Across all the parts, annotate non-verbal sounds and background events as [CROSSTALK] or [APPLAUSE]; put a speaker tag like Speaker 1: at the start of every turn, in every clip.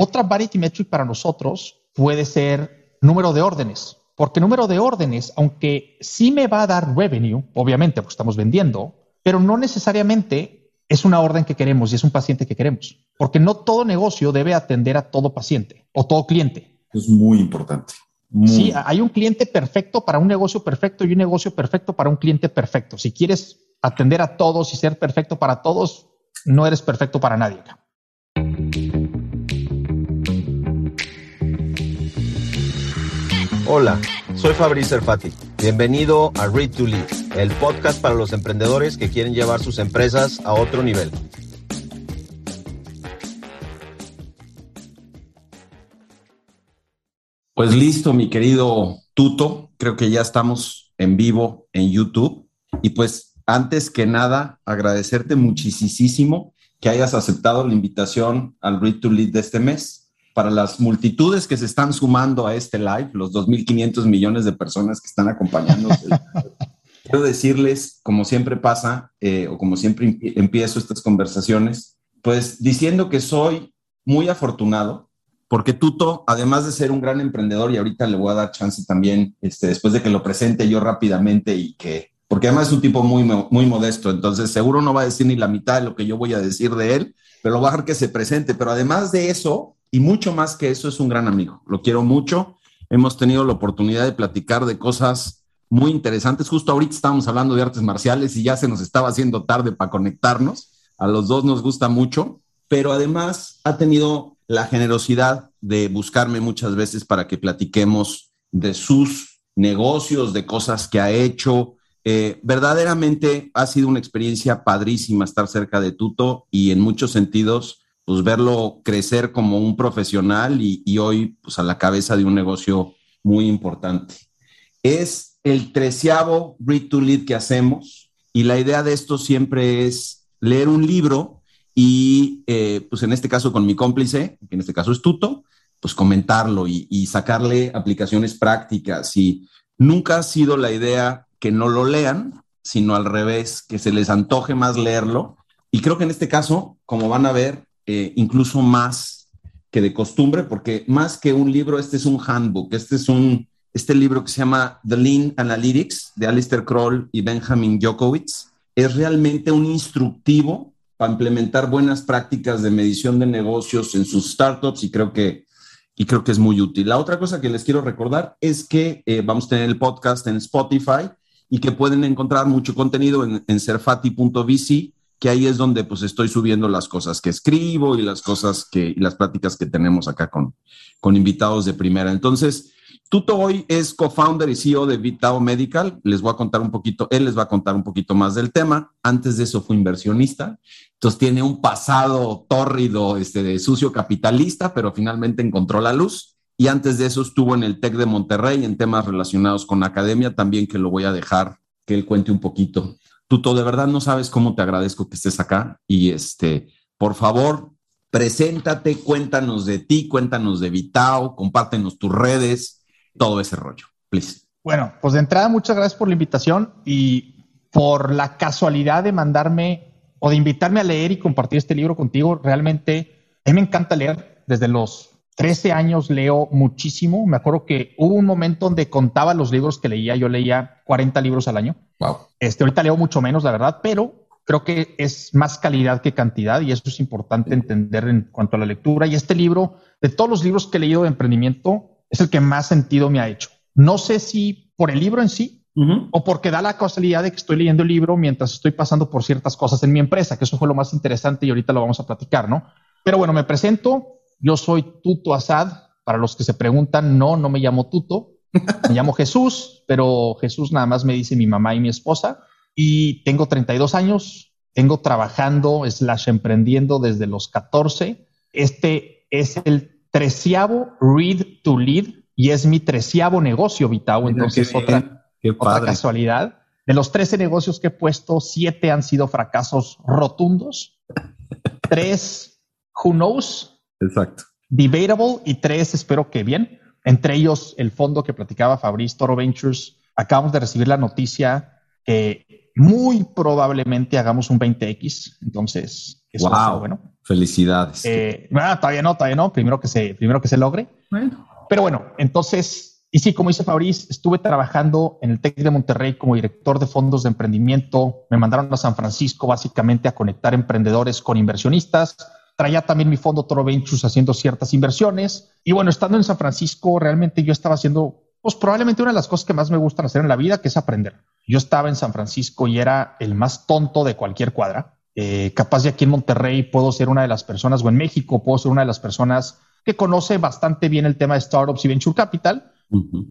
Speaker 1: Otra vanity metric para nosotros puede ser número de órdenes, porque número de órdenes, aunque sí me va a dar revenue, obviamente, porque estamos vendiendo, pero no necesariamente es una orden que queremos y es un paciente que queremos, porque no todo negocio debe atender a todo paciente o todo cliente.
Speaker 2: Es muy importante.
Speaker 1: Sí, hay un cliente perfecto para un negocio perfecto y un negocio perfecto para un cliente perfecto. Si quieres atender a todos y ser perfecto para todos, no eres perfecto para nadie.
Speaker 3: Hola, soy Fabrice Erfati. Bienvenido a Read to Lead, el podcast para los emprendedores que quieren llevar sus empresas a otro nivel.
Speaker 2: Pues listo, mi querido Tuto. Creo que ya estamos en vivo en YouTube. Y pues antes que nada, agradecerte muchísimo que hayas aceptado la invitación al Read to Lead de este mes para las multitudes que se están sumando a este live, los 2.500 millones de personas que están acompañándonos. [LAUGHS] quiero decirles, como siempre pasa, eh, o como siempre empiezo estas conversaciones, pues diciendo que soy muy afortunado, porque Tuto, además de ser un gran emprendedor, y ahorita le voy a dar chance también, este, después de que lo presente yo rápidamente y que, porque además es un tipo muy, muy modesto, entonces seguro no va a decir ni la mitad de lo que yo voy a decir de él, pero lo va a dejar que se presente. Pero además de eso, y mucho más que eso, es un gran amigo. Lo quiero mucho. Hemos tenido la oportunidad de platicar de cosas muy interesantes. Justo ahorita estábamos hablando de artes marciales y ya se nos estaba haciendo tarde para conectarnos. A los dos nos gusta mucho, pero además ha tenido la generosidad de buscarme muchas veces para que platiquemos de sus negocios, de cosas que ha hecho. Eh, verdaderamente ha sido una experiencia padrísima estar cerca de Tuto y en muchos sentidos pues verlo crecer como un profesional y, hoy pues a la cabeza de un negocio muy importante. Es el treceavo Read to Lead que hacemos y la idea de esto siempre es leer un libro y eh, pues en este caso con mi cómplice, que en este caso es Tuto, pues comentarlo y, y sacarle aplicaciones prácticas y nunca ha sido la idea que no lo lean, sino al revés, que se les antoje más leerlo. Y creo que en este caso, como van a ver, eh, incluso más que de costumbre, porque más que un libro, este es un handbook, este es un, este libro que se llama The Lean Analytics de Alistair Kroll y Benjamin Jokowitz, es realmente un instructivo para implementar buenas prácticas de medición de negocios en sus startups y creo que, y creo que es muy útil. La otra cosa que les quiero recordar es que eh, vamos a tener el podcast en Spotify y que pueden encontrar mucho contenido en, en serfati.vc que ahí es donde pues estoy subiendo las cosas que escribo y las cosas que, y las pláticas que tenemos acá con, con invitados de primera. Entonces, Tuto hoy es co-founder y CEO de Vitao Medical. Les voy a contar un poquito, él les va a contar un poquito más del tema. Antes de eso fue inversionista. Entonces tiene un pasado tórrido, este, de sucio capitalista, pero finalmente encontró la luz. Y antes de eso estuvo en el TEC de Monterrey en temas relacionados con academia, también que lo voy a dejar que él cuente un poquito. Tuto, de verdad no sabes cómo te agradezco que estés acá y este, por favor, preséntate, cuéntanos de ti, cuéntanos de Vitao, compártenos tus redes, todo ese rollo, please.
Speaker 1: Bueno, pues de entrada, muchas gracias por la invitación y por la casualidad de mandarme o de invitarme a leer y compartir este libro contigo. Realmente, a mí me encanta leer. Desde los 13 años leo muchísimo. Me acuerdo que hubo un momento donde contaba los libros que leía. Yo leía 40 libros al año.
Speaker 2: Wow.
Speaker 1: Este, ahorita leo mucho menos, la verdad, pero creo que es más calidad que cantidad y eso es importante entender en cuanto a la lectura. Y este libro, de todos los libros que he leído de emprendimiento, es el que más sentido me ha hecho. No sé si por el libro en sí o porque da la casualidad de que estoy leyendo el libro mientras estoy pasando por ciertas cosas en mi empresa, que eso fue lo más interesante y ahorita lo vamos a platicar, ¿no? Pero bueno, me presento. Yo soy Tuto Asad. Para los que se preguntan, no, no me llamo Tuto. Me llamo Jesús, pero Jesús nada más me dice mi mamá y mi esposa. Y tengo 32 años, tengo trabajando, slash emprendiendo desde los 14. Este es el treceavo Read to Lead y es mi treceavo negocio, Vitao. Entonces, otra, otra casualidad. De los 13 negocios que he puesto, siete han sido fracasos rotundos. Tres, who knows.
Speaker 2: Exacto.
Speaker 1: Debatable y tres, espero que bien. Entre ellos, el fondo que platicaba Fabrice Toro Ventures. Acabamos de recibir la noticia que muy probablemente hagamos un 20X. Entonces,
Speaker 2: eso wow. bueno. Felicidades.
Speaker 1: Eh, todavía no, todavía no. Primero que se, primero que se logre. Bueno. Pero bueno, entonces, y sí, como dice Fabriz, estuve trabajando en el TEC de Monterrey como director de fondos de emprendimiento. Me mandaron a San Francisco básicamente a conectar emprendedores con inversionistas. Traía también mi fondo Toro Ventures haciendo ciertas inversiones. Y bueno, estando en San Francisco, realmente yo estaba haciendo, pues probablemente una de las cosas que más me gustan hacer en la vida, que es aprender. Yo estaba en San Francisco y era el más tonto de cualquier cuadra. Eh, capaz de aquí en Monterrey puedo ser una de las personas, o en México puedo ser una de las personas que conoce bastante bien el tema de startups y venture capital.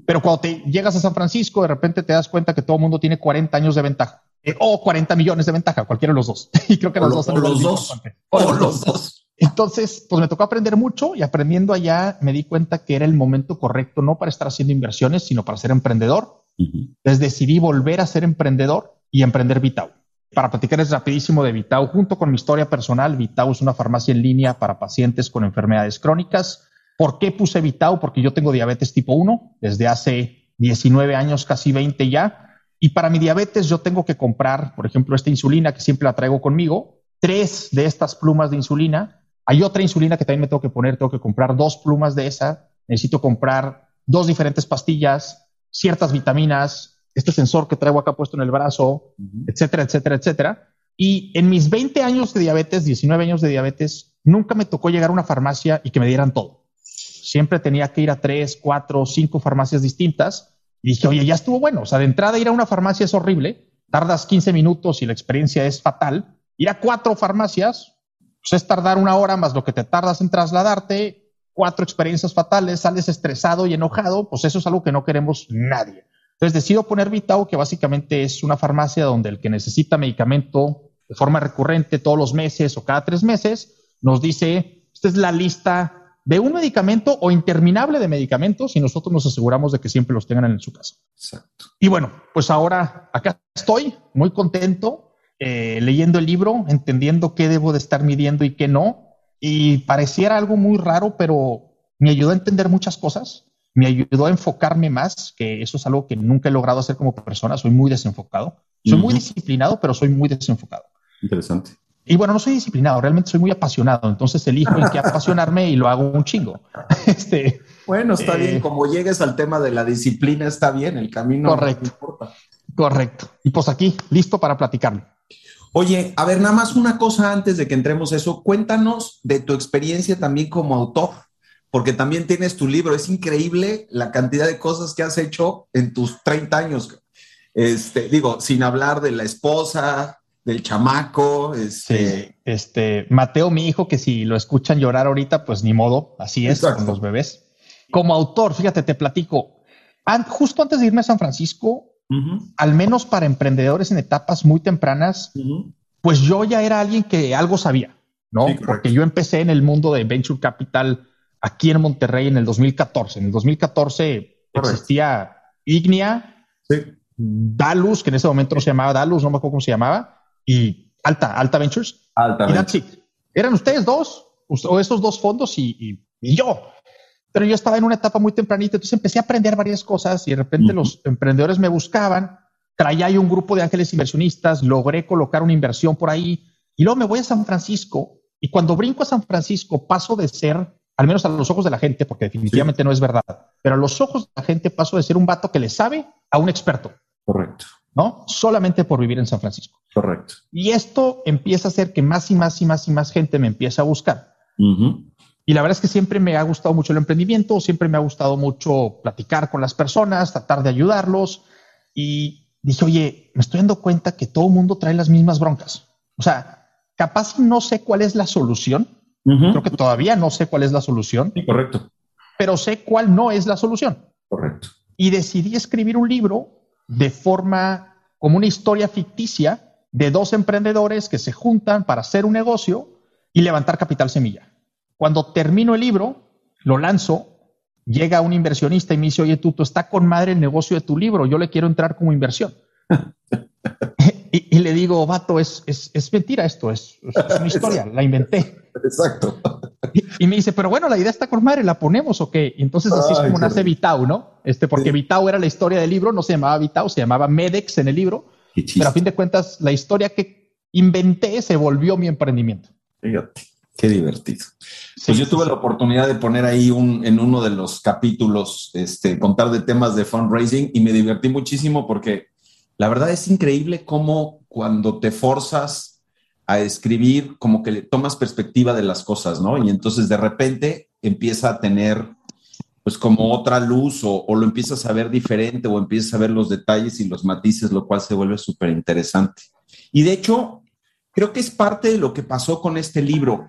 Speaker 1: Pero cuando te llegas a San Francisco, de repente te das cuenta que todo el mundo tiene 40 años de ventaja eh, o 40 millones de ventaja, cualquiera de los dos. [LAUGHS] y creo que los, dos
Speaker 2: son los dos. O los dos.
Speaker 1: Entonces, pues me tocó aprender mucho y aprendiendo allá me di cuenta que era el momento correcto, no para estar haciendo inversiones, sino para ser emprendedor. Entonces decidí volver a ser emprendedor y emprender Vitao. Para platicarles rapidísimo de Vitao, junto con mi historia personal, Vitao es una farmacia en línea para pacientes con enfermedades crónicas. ¿Por qué puse Vitao? Porque yo tengo diabetes tipo 1 desde hace 19 años, casi 20 ya. Y para mi diabetes yo tengo que comprar, por ejemplo, esta insulina que siempre la traigo conmigo, tres de estas plumas de insulina hay otra insulina que también me tengo que poner, tengo que comprar dos plumas de esa, necesito comprar dos diferentes pastillas, ciertas vitaminas, este sensor que traigo acá puesto en el brazo, etcétera, etcétera, etcétera. Y en mis 20 años de diabetes, 19 años de diabetes, nunca me tocó llegar a una farmacia y que me dieran todo. Siempre tenía que ir a tres, cuatro, cinco farmacias distintas. Y dije, oye, ya estuvo bueno. O sea, de entrada ir a una farmacia es horrible. Tardas 15 minutos y la experiencia es fatal. Ir a cuatro farmacias, pues es tardar una hora más lo que te tardas en trasladarte, cuatro experiencias fatales, sales estresado y enojado, pues eso es algo que no queremos nadie. Entonces decido poner Vitao, que básicamente es una farmacia donde el que necesita medicamento de forma recurrente todos los meses o cada tres meses, nos dice, esta es la lista de un medicamento o interminable de medicamentos y nosotros nos aseguramos de que siempre los tengan en su casa. Exacto. Y bueno, pues ahora acá estoy muy contento eh, leyendo el libro, entendiendo qué debo de estar midiendo y qué no. Y pareciera algo muy raro, pero me ayudó a entender muchas cosas. Me ayudó a enfocarme más, que eso es algo que nunca he logrado hacer como persona. Soy muy desenfocado. Soy muy disciplinado, pero soy muy desenfocado.
Speaker 2: Interesante.
Speaker 1: Y bueno, no soy disciplinado, realmente soy muy apasionado. Entonces elijo en qué apasionarme y lo hago un chingo. [LAUGHS]
Speaker 2: Este, bueno, está bien. Eh, como llegues al tema de la disciplina, está bien. El camino.
Speaker 1: Correcto. correcto. Y pues aquí, listo para platicarlo.
Speaker 2: Oye, a ver, nada más una cosa antes de que entremos eso. Cuéntanos de tu experiencia también como autor, porque también tienes tu libro. Es increíble la cantidad de cosas que has hecho en tus 30 años. Este, digo, sin hablar de la esposa, del chamaco.
Speaker 1: Este... este, Mateo, mi hijo, que si lo escuchan llorar ahorita, pues ni modo, así es con los bebés. Como autor, fíjate, te platico. justo antes de irme a San Francisco, al menos para emprendedores en etapas muy tempranas, pues yo ya era alguien que algo sabía, ¿no? Porque yo empecé en el mundo de Venture Capital aquí en Monterrey en el 2014. En el 2014 existía Ignia, Dalus, que en ese momento no se llamaba Dalus, no me acuerdo cómo se llamaba, y Alta, Alta Ventures.
Speaker 2: Alta
Speaker 1: y Eran ustedes dos, o esos dos fondos y yo. Pero yo estaba en una etapa muy tempranita, entonces empecé a aprender varias cosas y de repente los emprendedores me buscaban, traía ahí un grupo de ángeles inversionistas, logré colocar una inversión por ahí y luego me voy a San Francisco y cuando brinco a San Francisco paso de ser, al menos a los ojos de la gente, porque definitivamente no es verdad, pero a los ojos de la gente paso de ser un vato que le sabe a un experto.
Speaker 2: Correcto.
Speaker 1: ¿No? Solamente por vivir en San Francisco.
Speaker 2: Correcto.
Speaker 1: Y esto empieza a hacer que más y más y más y más gente me empiece a buscar. Y la verdad es que siempre me ha gustado mucho el emprendimiento, siempre me ha gustado mucho platicar con las personas, tratar de ayudarlos. Y dije, oye, me estoy dando cuenta que todo el mundo trae las mismas broncas. O sea, capaz no sé cuál es la solución. Creo que todavía no sé cuál es la solución.
Speaker 2: Sí, correcto.
Speaker 1: Pero sé cuál no es la solución.
Speaker 2: Correcto.
Speaker 1: Y decidí escribir un libro de forma como una historia ficticia de dos emprendedores que se juntan para hacer un negocio y levantar capital semilla. Cuando termino el libro, lo lanzo, llega un inversionista y me dice, oye, tú, tú está con madre el negocio de tu libro, yo le quiero entrar como inversión. [LAUGHS] y, le digo, vato, es, es, mentira esto, es, una historia, la inventé.
Speaker 2: Exacto.
Speaker 1: Y, me dice, pero bueno, la idea está con madre, ¿la ponemos o qué? Entonces así es como nace Vitao, ¿no? Este, porque Vitao era la historia del libro, no se llamaba Vitao, se llamaba Medex en el libro. Pero a fin de cuentas, la historia que inventé se volvió mi emprendimiento.
Speaker 2: Fíjate. Qué divertido. pues yo tuve la oportunidad de poner ahí un, en uno de los capítulos, este, contar de temas de fundraising y me divertí muchísimo porque la verdad es increíble cómo cuando te forzas a escribir, como que le tomas perspectiva de las cosas, ¿no? Y entonces de repente empieza a tener pues como otra luz o, o lo empiezas a ver diferente o empiezas a ver los detalles y los matices, lo cual se vuelve súper interesante. Y de hecho, creo que es parte de lo que pasó con este libro.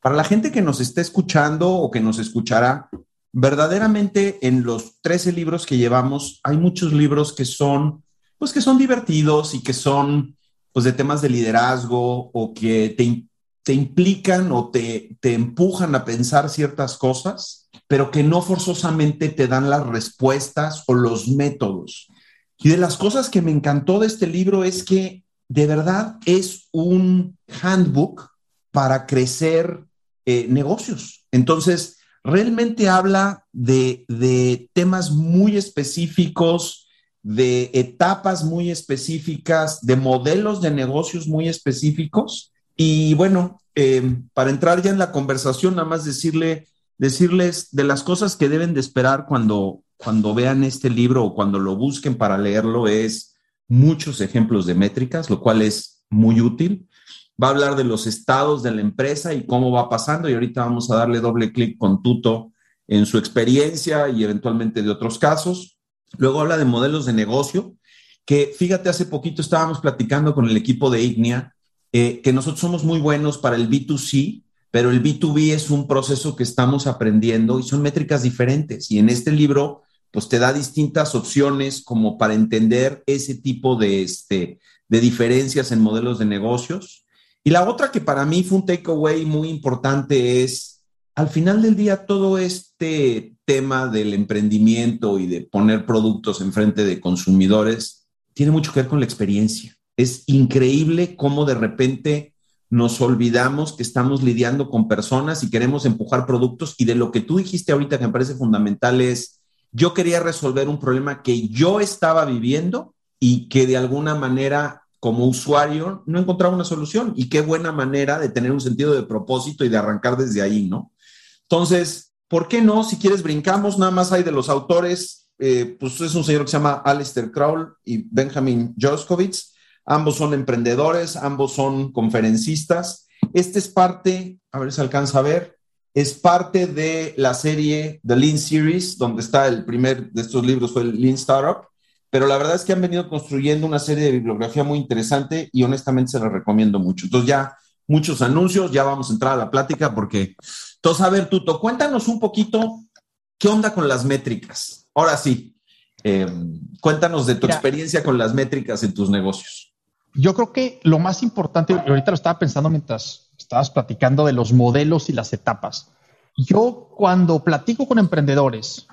Speaker 2: Para la gente que nos está escuchando o que nos escuchará, verdaderamente en los 13 libros que llevamos, hay muchos libros que son, pues que son divertidos y que son, pues de temas de liderazgo o que te, te implican o te, te empujan a pensar ciertas cosas, pero que no forzosamente te dan las respuestas o los métodos. Y de las cosas que me encantó de este libro es que de verdad es un handbook para crecer eh, negocios. Entonces, realmente habla de, temas muy específicos, de etapas muy específicas, de modelos de negocios muy específicos. Y bueno, eh, para entrar ya en la conversación, nada más decirle, decirles de las cosas que deben de esperar cuando, cuando vean este libro o cuando lo busquen para leerlo es muchos ejemplos de métricas, lo cual es muy útil. Va a hablar de los estados de la empresa y cómo va pasando y ahorita vamos a darle doble clic con Tuto en su experiencia y eventualmente de otros casos. Luego habla de modelos de negocio, que fíjate, hace poquito estábamos platicando con el equipo de Ignia, eh, que nosotros somos muy buenos para el B2C, pero el B2B es un proceso que estamos aprendiendo y son métricas diferentes. Y en este libro pues te da distintas opciones como para entender ese tipo de, este, de diferencias en modelos de negocios. Y la otra que para mí fue un takeaway muy importante es, al final del día, todo este tema del emprendimiento y de poner productos enfrente de consumidores tiene mucho que ver con la experiencia. Es increíble cómo de repente nos olvidamos que estamos lidiando con personas y queremos empujar productos y de lo que tú dijiste ahorita que me parece fundamental es yo quería resolver un problema que yo estaba viviendo y que de alguna manera como usuario no encontraba una solución. Y qué buena manera de tener un sentido de propósito y de arrancar desde ahí, ¿no? Entonces, ¿por qué no? Si quieres, brincamos, nada más hay de los autores, eh, pues es un señor que se llama Alistair Crowell y Benjamin Joskovitz. Ambos son emprendedores, ambos son conferencistas. Este es parte, a ver si alcanza a ver, es parte de la serie The Lean Series, donde está el primer de estos libros, fue el Lean Startup, pero la verdad es que han venido construyendo una serie de bibliografía muy interesante y honestamente se la recomiendo mucho. Entonces ya muchos anuncios, ya vamos a entrar a la plática porque, entonces, a ver, Tuto, cuéntanos un poquito qué onda con las métricas. Ahora sí, eh, cuéntanos de tu experiencia con las métricas en tus negocios.
Speaker 1: Yo creo que lo más importante, ahorita lo estaba pensando mientras estabas platicando de los modelos y las etapas. Yo cuando platico con emprendedores,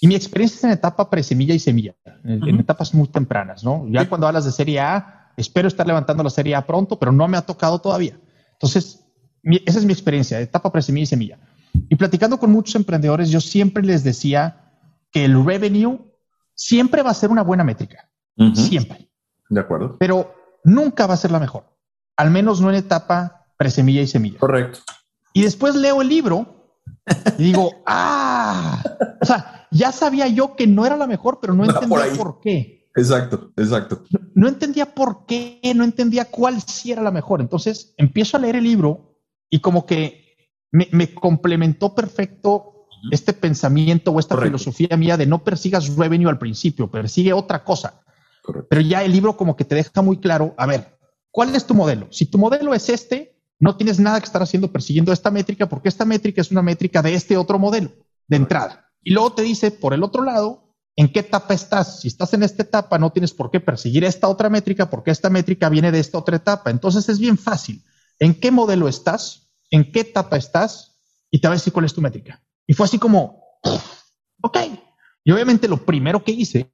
Speaker 1: y mi experiencia es en etapa presemilla y semilla, en, etapas muy tempranas, ¿no? Ya cuando hablas de serie A, espero estar levantando la serie A pronto, pero no me ha tocado todavía. Entonces, esa es mi experiencia, etapa presemilla y semilla. Y platicando con muchos emprendedores, yo siempre les decía que el revenue siempre va a ser una buena métrica. Siempre.
Speaker 2: De acuerdo.
Speaker 1: Pero nunca va a ser la mejor. Al menos no en etapa presemilla y semilla.
Speaker 2: Correcto.
Speaker 1: Y después leo el libro y digo, [LAUGHS] ah, o sea, ya sabía yo que no era la mejor, pero no entendía por, qué.
Speaker 2: Exacto, exacto.
Speaker 1: No, entendía por qué, no entendía cuál sí era la mejor. Entonces empiezo a leer el libro y como que me, complementó perfecto este pensamiento o esta filosofía mía de no persigas revenue al principio, persigue otra cosa. Pero ya el libro como que te deja muy claro, a ver, ¿cuál es tu modelo? Si tu modelo es este, no tienes nada que estar haciendo persiguiendo esta métrica porque esta métrica es una métrica de este otro modelo de entrada. Y luego te dice, por el otro lado, en qué etapa estás. Si estás en esta etapa, no tienes por qué perseguir esta otra métrica porque esta métrica viene de esta otra etapa. Entonces es bien fácil. ¿En qué modelo estás? ¿En qué etapa estás? Y te va a decir cuál es tu métrica. Y fue así como, ok. Y obviamente lo primero que hice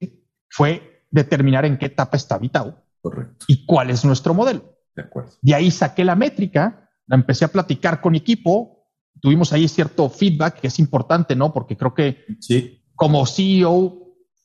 Speaker 1: fue determinar en qué etapa está habitado
Speaker 2: Correcto.
Speaker 1: y cuál es nuestro modelo.
Speaker 2: De acuerdo.
Speaker 1: De ahí saqué la métrica, la empecé a platicar con equipo, tuvimos ahí cierto feedback que es importante, ¿no? Porque creo que
Speaker 2: sí.
Speaker 1: como CEO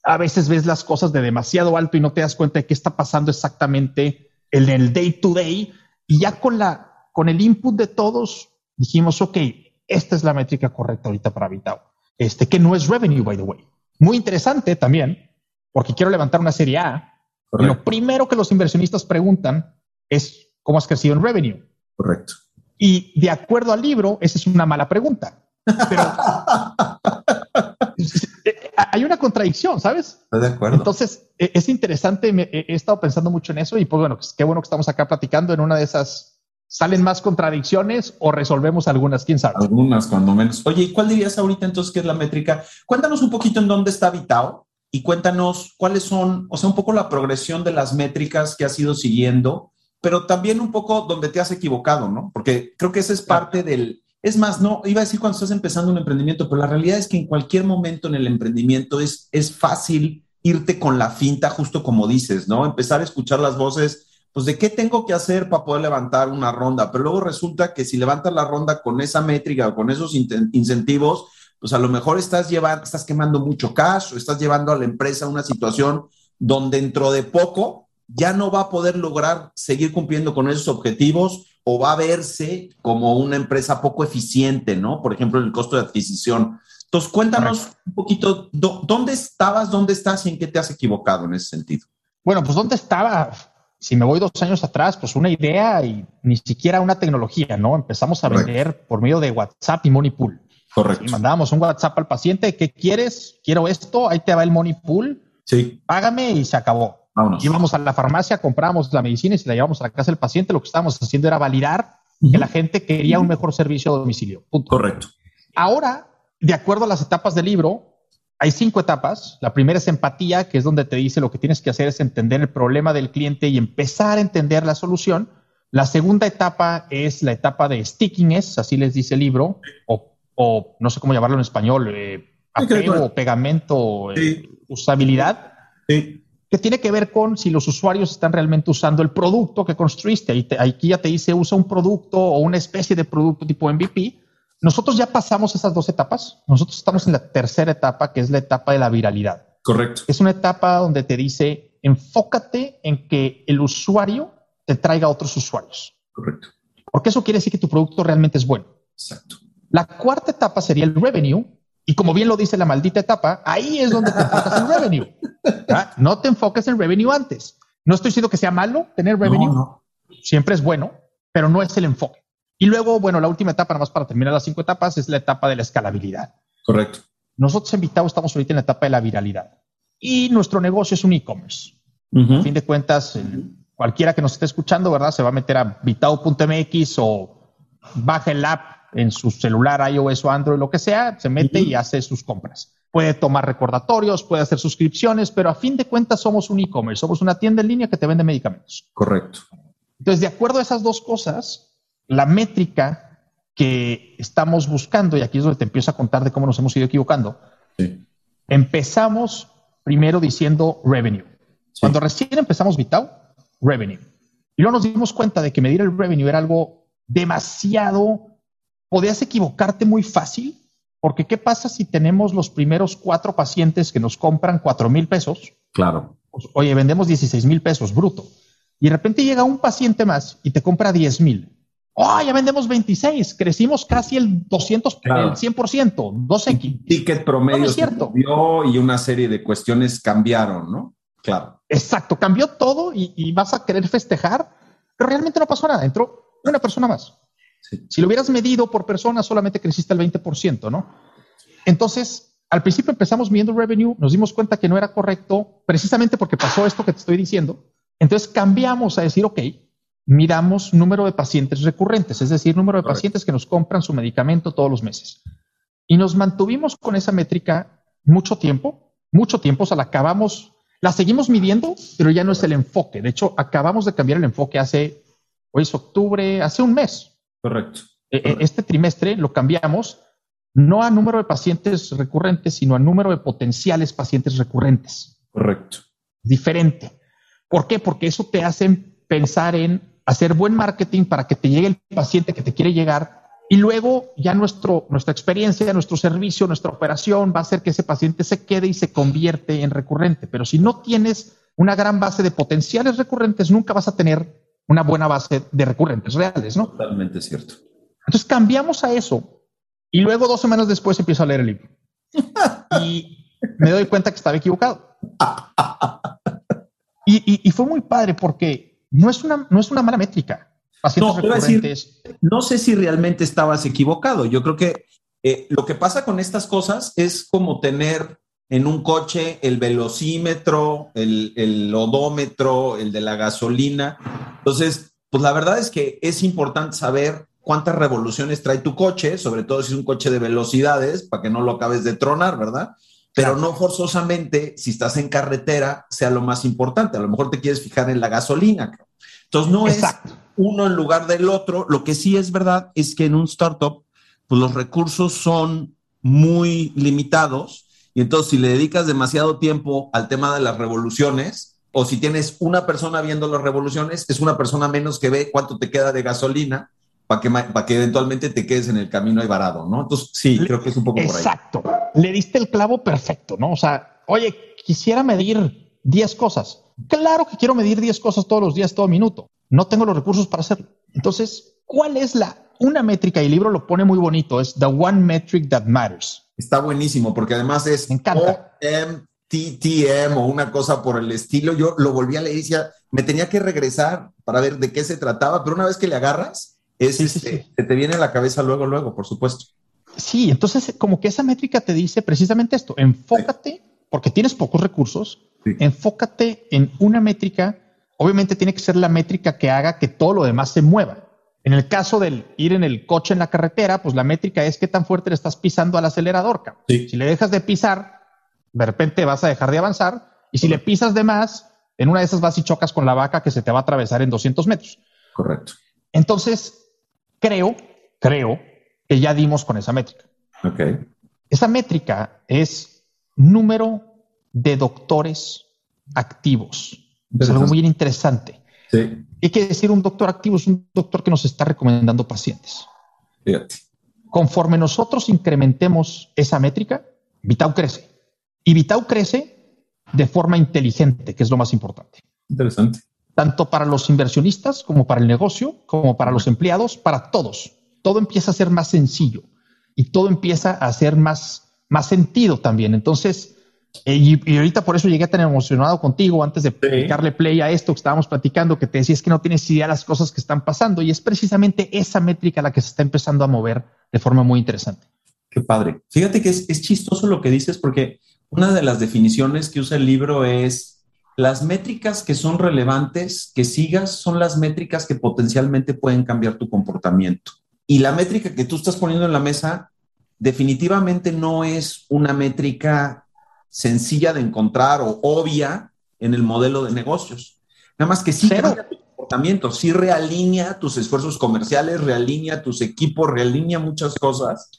Speaker 1: a veces ves las cosas de demasiado alto y no te das cuenta de qué está pasando exactamente en el day to day y ya con la con el input de todos dijimos, ok, esta es la métrica correcta ahorita para Vitao. Este, que no es revenue, by the way. Muy interesante también, porque quiero levantar una serie A. Y lo primero que los inversionistas preguntan es cómo has crecido en revenue.
Speaker 2: Correcto.
Speaker 1: Y de acuerdo al libro, esa es una mala pregunta. Pero [LAUGHS] hay una contradicción, ¿sabes?
Speaker 2: Estoy de acuerdo.
Speaker 1: Entonces, e, es interesante, he estado pensando mucho en eso y pues bueno, qué bueno que estamos acá platicando en una de esas ¿Salen más contradicciones o resolvemos algunas? ¿Quién sabe?
Speaker 2: Algunas, cuando menos. Oye, ¿y cuál dirías ahorita entonces que es la métrica? Cuéntanos un poquito en dónde está Vitao y cuéntanos cuáles son, o sea, un poco la progresión de las métricas que has ido siguiendo, pero también un poco donde te has equivocado, ¿no? Porque creo que esa es parte del... Es más, no, iba a decir cuando estás empezando un emprendimiento, pero la realidad es que en cualquier momento en el emprendimiento es, es fácil irte con la finta, justo como dices, ¿no? Empezar a escuchar las voces pues de qué tengo que hacer para poder levantar una ronda, pero luego resulta que si levantas la ronda con esa métrica o con esos incentivos, pues a lo mejor estás llevando, estás quemando mucho cash o estás llevando a la empresa a una situación donde dentro de poco ya no va a poder lograr seguir cumpliendo con esos objetivos o va a verse como una empresa poco eficiente, ¿no? Por ejemplo, el costo de adquisición. Entonces, cuéntanos un poquito, ¿dónde estabas, dónde estás y en qué te has equivocado en ese sentido?
Speaker 1: Bueno, pues ¿dónde estaba? si me voy dos años atrás, pues una idea y ni siquiera una tecnología, ¿no? Empezamos a vender por medio de WhatsApp y Money Pool.
Speaker 2: Correcto.
Speaker 1: Y mandábamos un WhatsApp al paciente, ¿qué quieres? Quiero esto, ahí te va el Money Pool.
Speaker 2: Sí.
Speaker 1: Págame y se acabó.
Speaker 2: Vámonos.
Speaker 1: Íbamos a la farmacia, compramos la medicina y se la llevamos a la casa del paciente. Lo que estábamos haciendo era validar que la gente quería un mejor servicio a domicilio.
Speaker 2: Correcto.
Speaker 1: Ahora, de acuerdo a las etapas del libro, hay cinco etapas. La primera es empatía, que es donde te dice lo que tienes que hacer es entender el problema del cliente y empezar a entender la solución. La segunda etapa es la etapa de stickiness, así les dice el libro, o, no sé cómo llamarlo en español, eh, apego, pegamento, eh, usabilidad, que tiene que ver con si los usuarios están realmente usando el producto que construiste. aquí ya te dice usa un producto o una especie de producto tipo MVP nosotros ya pasamos esas dos etapas. Nosotros estamos en la tercera etapa, que es la etapa de la viralidad.
Speaker 2: Correcto.
Speaker 1: Es una etapa donde te dice, enfócate en que el usuario te traiga a otros usuarios.
Speaker 2: Correcto.
Speaker 1: Porque eso quiere decir que tu producto realmente es bueno.
Speaker 2: Exacto.
Speaker 1: La cuarta etapa sería el revenue. Y como bien lo dice la maldita etapa, ahí es donde te enfocas en revenue. No te enfoques en revenue antes. No estoy diciendo que sea malo tener revenue. Siempre es bueno, pero no es el enfoque. Y luego, bueno, la última etapa, nada más para terminar las cinco etapas, es la etapa de la escalabilidad.
Speaker 2: Correcto.
Speaker 1: Nosotros en Vitao estamos ahorita en la etapa de la viralidad. Y nuestro negocio es un e-commerce. A fin de cuentas, cualquiera que nos esté escuchando, ¿verdad? Se va a meter a vitao.mx o baja el app en su celular, iOS o Android, lo que sea, se mete y hace sus compras. Puede tomar recordatorios, puede hacer suscripciones, pero a fin de cuentas somos un e-commerce, somos una tienda en línea que te vende medicamentos.
Speaker 2: Correcto.
Speaker 1: Entonces, de acuerdo a esas dos cosas, la métrica que estamos buscando, y aquí es donde te empiezo a contar de cómo nos hemos ido equivocando, empezamos primero diciendo revenue. Cuando recién empezamos Vitao, revenue. Y luego nos dimos cuenta de que medir el revenue era algo demasiado, podías equivocarte muy fácil, porque ¿qué pasa si tenemos los primeros cuatro pacientes que nos compran cuatro mil pesos?
Speaker 2: Claro.
Speaker 1: Pues, oye, vendemos 16 mil pesos bruto. Y de repente llega un paciente más y te compra 10 mil. ¡Oh, ya vendemos 26! Crecimos casi el 200, el 100%, 2X.
Speaker 2: Ticket promedio
Speaker 1: no es cierto.
Speaker 2: y una serie de cuestiones cambiaron, ¿no? Claro.
Speaker 1: Exacto, cambió todo y, vas a querer festejar, pero realmente no pasó nada. Entró una persona más. Si lo hubieras medido por persona, solamente creciste el 20%, ¿no? Entonces, al principio empezamos viendo revenue, nos dimos cuenta que no era correcto, precisamente porque pasó esto que te estoy diciendo. Entonces cambiamos a decir, ok, miramos número de pacientes recurrentes, es decir, número de pacientes que nos compran su medicamento todos los meses. Y nos mantuvimos con esa métrica mucho tiempo, mucho tiempo, o sea, la acabamos, la seguimos midiendo, pero ya no es el enfoque. De hecho, acabamos de cambiar el enfoque hace, hoy es octubre, hace un mes.
Speaker 2: Correcto.
Speaker 1: E, e, este trimestre lo cambiamos no a número de pacientes recurrentes, sino a número de potenciales pacientes recurrentes.
Speaker 2: Correcto.
Speaker 1: Diferente. ¿Por qué? Porque eso te hace pensar en hacer buen marketing para que te llegue el paciente que te quiere llegar y luego ya nuestro, nuestra experiencia, nuestro servicio, nuestra operación va a hacer que ese paciente se quede y se convierte en recurrente. Pero si no tienes una gran base de potenciales recurrentes, nunca vas a tener una buena base de recurrentes reales, ¿no?
Speaker 2: Totalmente cierto.
Speaker 1: Entonces cambiamos a eso y luego dos semanas después empiezo a leer el libro [LAUGHS] y me doy cuenta que estaba equivocado. Y, fue muy padre porque no es una, no es una mala métrica.
Speaker 2: No, no sé si realmente estabas equivocado. Yo creo que eh, lo que pasa con estas cosas es como tener en un coche el velocímetro, el, el odómetro, el de la gasolina. Entonces, pues la verdad es que es importante saber cuántas revoluciones trae tu coche, sobre todo si es un coche de velocidades, para que no lo acabes de tronar, ¿verdad? Pero no forzosamente, si estás en carretera, sea lo más importante. A lo mejor te quieres fijar en la gasolina. Entonces, no es uno en lugar del otro. Lo que sí es verdad es que en un startup, pues los recursos son muy limitados. Y entonces, si le dedicas demasiado tiempo al tema de las revoluciones, o si tienes una persona viendo las revoluciones, es una persona menos que ve cuánto te queda de gasolina para que, que eventualmente te quedes en el camino ahí varado, ¿no? Entonces, sí, creo que es un poco
Speaker 1: por ahí. Exacto. Le diste el clavo perfecto, ¿no? O sea, oye, quisiera medir 10 cosas. Claro que quiero medir 10 cosas todos los días, todo minuto. No tengo los recursos para hacerlo. Entonces, ¿cuál es la una métrica? Y el libro lo pone muy bonito. Es the one metric that matters.
Speaker 2: Está buenísimo porque además es
Speaker 1: Me encanta.
Speaker 2: TTM o una cosa por el estilo. Yo lo volví a leer y decía, me tenía que regresar para ver de qué se trataba, pero una vez que le agarras, es, este, te viene a la cabeza luego, luego, por supuesto.
Speaker 1: Sí, entonces como que esa métrica te dice precisamente esto, enfócate, porque tienes pocos recursos, enfócate en una métrica, obviamente tiene que ser la métrica que haga que todo lo demás se mueva. En el caso del ir en el coche en la carretera, pues la métrica es qué tan fuerte le estás pisando al acelerador. Si le dejas de pisar, de repente vas a dejar de avanzar y si le pisas de más, en una de esas vas y chocas con la vaca que se te va a atravesar en 200 metros.
Speaker 2: Correcto.
Speaker 1: Entonces, creo, creo que ya dimos con esa métrica.
Speaker 2: Ok.
Speaker 1: Esa métrica es número de doctores activos. Es algo muy interesante.
Speaker 2: Sí.
Speaker 1: Hay que decir un doctor activo es un doctor que nos está recomendando pacientes.
Speaker 2: Fíjate.
Speaker 1: Conforme nosotros incrementemos esa métrica, Vitao crece. Y Vitao crece de forma inteligente, que es lo más importante.
Speaker 2: Interesante.
Speaker 1: Tanto para los inversionistas como para el negocio, como para los empleados, para todos. Todo empieza a ser más sencillo y todo empieza a hacer más, más sentido también. Entonces, eh, y, ahorita por eso llegué a tener emocionado contigo antes de dedicarle play a esto que estábamos platicando, que te decías que no tienes idea de las cosas que están pasando y es precisamente esa métrica la que se está empezando a mover de forma muy interesante.
Speaker 2: Qué padre. Fíjate que es, es chistoso lo que dices porque una de las definiciones que usa el libro es las métricas que son relevantes que sigas son las métricas que potencialmente pueden cambiar tu comportamiento. Y la métrica que tú estás poniendo en la mesa definitivamente no es una métrica sencilla de encontrar o obvia en el modelo de negocios. Nada más que sí cambia tu comportamiento, sí realinea tus esfuerzos comerciales, realinea tus equipos, realinea muchas cosas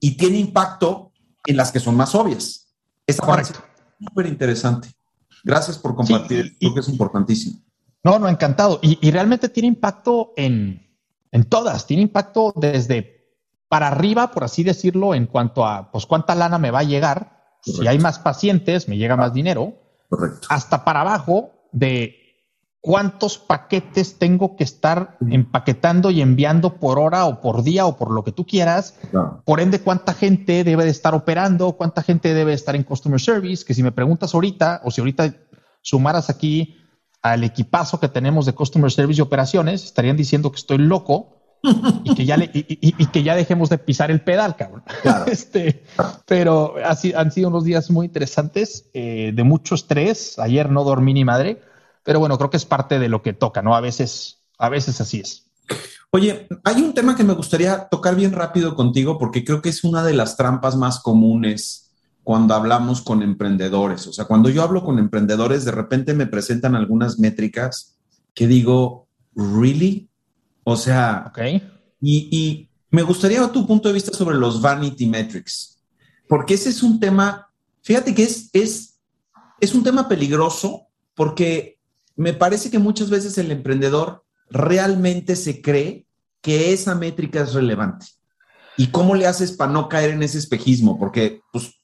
Speaker 2: y tiene impacto en las que son más obvias. Esta parte es súper interesante. Gracias por compartir, creo que es importantísimo.
Speaker 1: No, no, encantado. Y, realmente tiene impacto en, en todas, tiene impacto desde para arriba, por así decirlo, en cuanto a pues cuánta lana me va a llegar. Si hay más pacientes, me llega más dinero.
Speaker 2: Correcto.
Speaker 1: Hasta para abajo de cuántos paquetes tengo que estar empaquetando y enviando por hora o por día o por lo que tú quieras. Por ende, cuánta gente debe de estar operando, cuánta gente debe estar en customer service, que si me preguntas ahorita o si ahorita sumaras aquí al equipazo que tenemos de customer service y operaciones, estarían diciendo que estoy loco [LAUGHS] y que ya le, y, que ya dejemos de pisar el pedal, cabrón. [LAUGHS] Este, pero así han sido unos días muy interesantes, eh, de mucho estrés. Ayer no dormí ni madre pero bueno, creo que es parte de lo que toca, ¿no? A veces, a veces así es.
Speaker 2: Oye, hay un tema que me gustaría tocar bien rápido contigo porque creo que es una de las trampas más comunes cuando hablamos con emprendedores. O sea, cuando yo hablo con emprendedores, de repente me presentan algunas métricas que digo, ¿really? O sea,
Speaker 1: okay.
Speaker 2: y, y me gustaría tu punto de vista sobre los vanity metrics, porque ese es un tema, fíjate que es, es, es un tema peligroso porque me parece que muchas veces el emprendedor realmente se cree que esa métrica es relevante. ¿Y cómo le haces para no caer en ese espejismo? Porque, pues,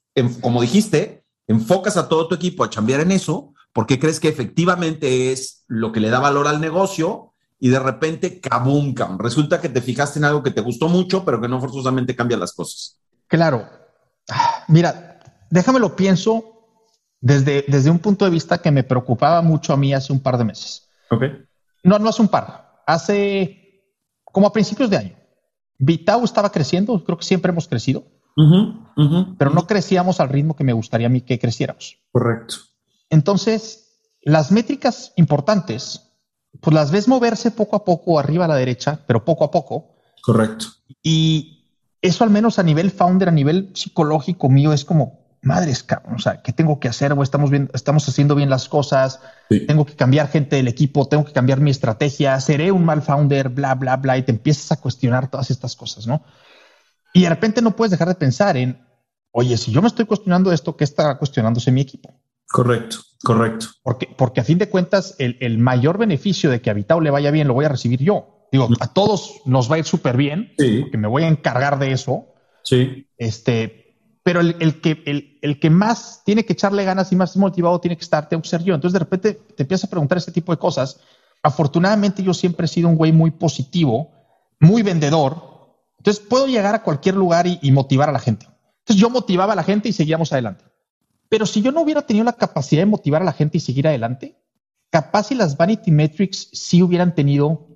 Speaker 2: como dijiste, enfocas a todo tu equipo a chambear en eso porque crees que efectivamente es lo que le da valor al negocio y de repente, kabum, Resulta que te fijaste en algo que te gustó mucho, pero que no forzosamente cambia las cosas.
Speaker 1: Claro. Mira, déjame lo pienso desde, desde un punto de vista que me preocupaba mucho a mí hace un par de meses.
Speaker 2: Ok.
Speaker 1: No, no hace un par. Hace como a principios de año. Vitao estaba creciendo, creo que siempre hemos crecido, pero no crecíamos al ritmo que me gustaría a mí que creciéramos.
Speaker 2: Correcto.
Speaker 1: Entonces, las métricas importantes, pues las ves moverse poco a poco arriba a la derecha, pero poco a poco.
Speaker 2: Correcto.
Speaker 1: Y eso al menos a nivel founder, a nivel psicológico mío, es como, madres, cabrón, o sea, ¿qué tengo que hacer? O estamos, bien, estamos haciendo bien las cosas, tengo que cambiar gente del equipo, tengo que cambiar mi estrategia, seré un mal founder, bla, bla, bla, y te empiezas a cuestionar todas estas cosas, ¿no? Y de repente no puedes dejar de pensar en, oye, si yo me estoy cuestionando esto, ¿qué está cuestionándose mi equipo?
Speaker 2: Correcto, correcto.
Speaker 1: Porque, porque a fin de cuentas, el, el mayor beneficio de que a Vitao le vaya bien lo voy a recibir yo. Digo, a todos nos va a ir súper bien,
Speaker 2: sí.
Speaker 1: porque me voy a encargar de eso.
Speaker 2: Sí.
Speaker 1: Este, pero el, que, el, que más tiene que echarle ganas y más motivado tiene que estar, tengo que ser yo. Entonces de repente te empiezas a preguntar este tipo de cosas. Afortunadamente yo siempre he sido un güey muy positivo, muy vendedor. Entonces puedo llegar a cualquier lugar y, motivar a la gente. Entonces yo motivaba a la gente y seguíamos adelante. Pero si yo no hubiera tenido la capacidad de motivar a la gente y seguir adelante, capaz si las vanity metrics sí hubieran tenido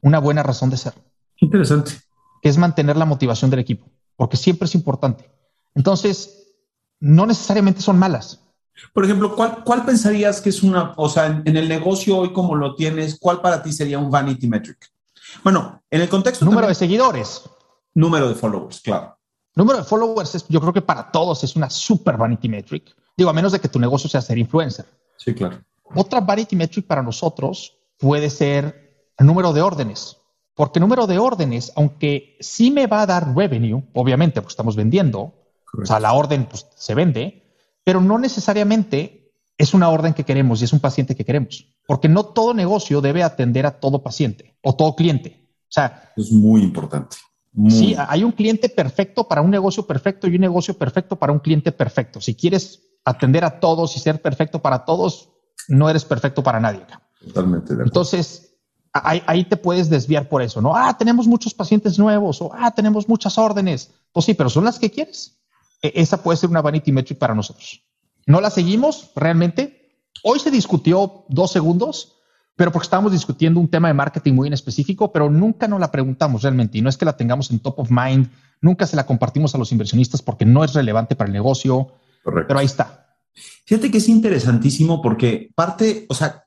Speaker 1: una buena razón de ser.
Speaker 2: Interesante.
Speaker 1: Que es mantener la motivación del equipo, porque siempre es importante. Entonces, no necesariamente son malas.
Speaker 2: Por ejemplo, ¿cuál, ¿cuál, pensarías que es una, o sea, en, el negocio hoy como lo tienes, cuál para ti sería un vanity metric? Bueno, en el contexto...
Speaker 1: Número de seguidores.
Speaker 2: Número de followers, claro.
Speaker 1: Número de followers, yo creo que para todos es una super vanity metric. Digo, a menos de que tu negocio sea ser influencer.
Speaker 2: Sí, claro.
Speaker 1: Otra vanity metric para nosotros puede ser el número de órdenes. Porque el número de órdenes, aunque sí me va a dar revenue, obviamente, porque estamos vendiendo, o sea, la orden pues, se vende, pero no necesariamente es una orden que queremos y es un paciente que queremos, porque no todo negocio debe atender a todo paciente o todo cliente. O sea,
Speaker 2: es muy importante.
Speaker 1: Sí, hay un cliente perfecto para un negocio perfecto y un negocio perfecto para un cliente perfecto. Si quieres atender a todos y ser perfecto para todos, no eres perfecto para nadie.
Speaker 2: Totalmente.
Speaker 1: Entonces, ahí, ahí, te puedes desviar por eso, ¿no? Ah, tenemos muchos pacientes nuevos o ah, tenemos muchas órdenes. Pues sí, pero son las que quieres. E, esa puede ser una vanity metric para nosotros. No la seguimos realmente. Hoy se discutió dos segundos, pero porque estábamos discutiendo un tema de marketing muy en específico, pero nunca nos la preguntamos realmente. Y no es que la tengamos en top of mind, nunca se la compartimos a los inversionistas porque no es relevante para el negocio.
Speaker 2: Correcto.
Speaker 1: Pero ahí está.
Speaker 2: Fíjate que es interesantísimo porque parte, o sea,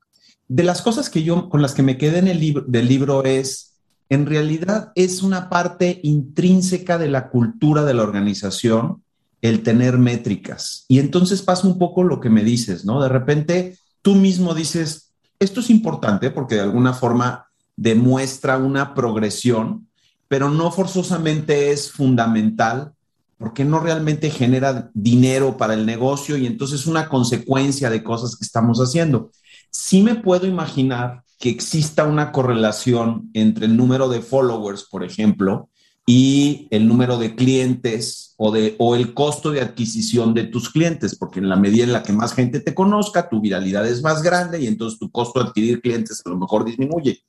Speaker 2: de las cosas que yo con las que me quedé en el libro del libro es en realidad es una parte intrínseca de la cultura de la organización el tener métricas. Y entonces pasa un poco lo que me dices, ¿no? De repente tú mismo dices, esto es importante porque de alguna forma demuestra una progresión, pero no forzosamente es fundamental porque no realmente genera dinero para el negocio y entonces es una consecuencia de cosas que estamos haciendo. Sí me puedo imaginar que exista una correlación entre el número de followers, por ejemplo, y el número de clientes o, de, o el costo de adquisición de tus clientes, porque en la medida en la que más gente te conozca, tu viralidad es más grande y entonces tu costo de adquirir clientes a lo mejor disminuye.